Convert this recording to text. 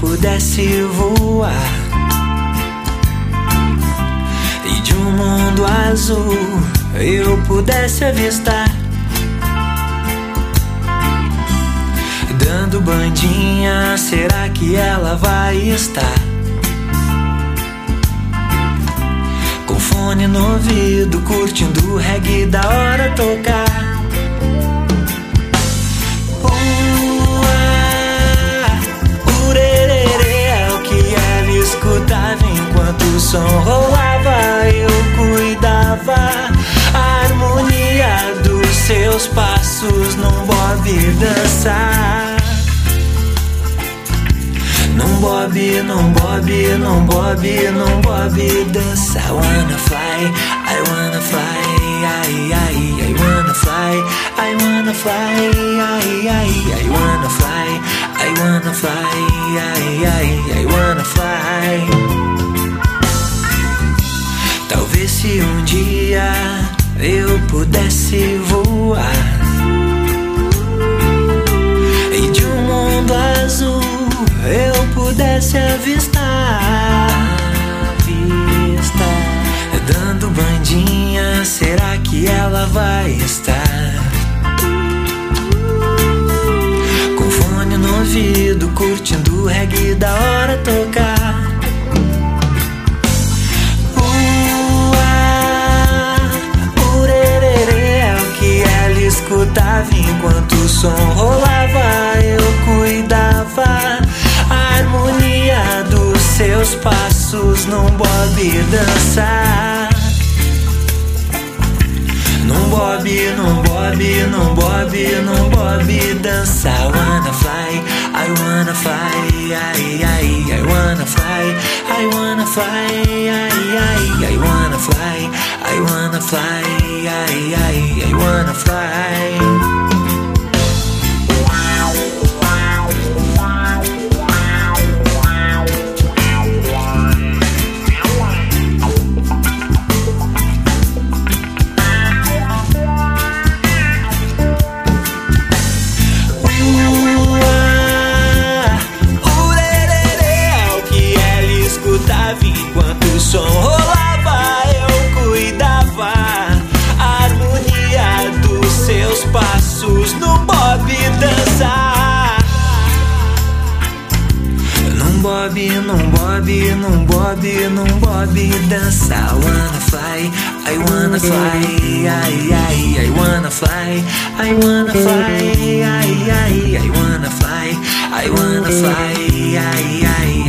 pudesse voar e de um mundo azul eu pudesse avistar, dando bandinha, será que ela vai estar? Com fone no ouvido, curtindo o reggae da hora tocar. Som rolava, eu cuidava. A harmonia dos seus passos num bob dançar. Num bob, num bob, num bob, num bob dança. I wanna fly, I wanna fly, I, I, I wanna fly, I wanna fly, I, I, I wanna fly, I wanna fly, I, I, I wanna fly. Se um dia eu pudesse voar e de um mundo azul eu pudesse avistar, avistar, dando bandinha, será que ela vai estar? Com fone no ouvido, curtindo o reggae da hora tocar. Som rolava, eu cuidava. A harmonia dos seus passos num bob dançar. Num bob, num bob, num bob, num bob dançar. I wanna fly, I wanna fly, I, I, I wanna fly, I wanna fly, I, I, I wanna fly, I wanna fly, I, I, I wanna fly. Bob, num bob, num bob, num bob dançar. I wanna fly, I wanna fly, I, I, I wanna fly, I wanna fly, I, I, I wanna fly, I wanna fly, I, I,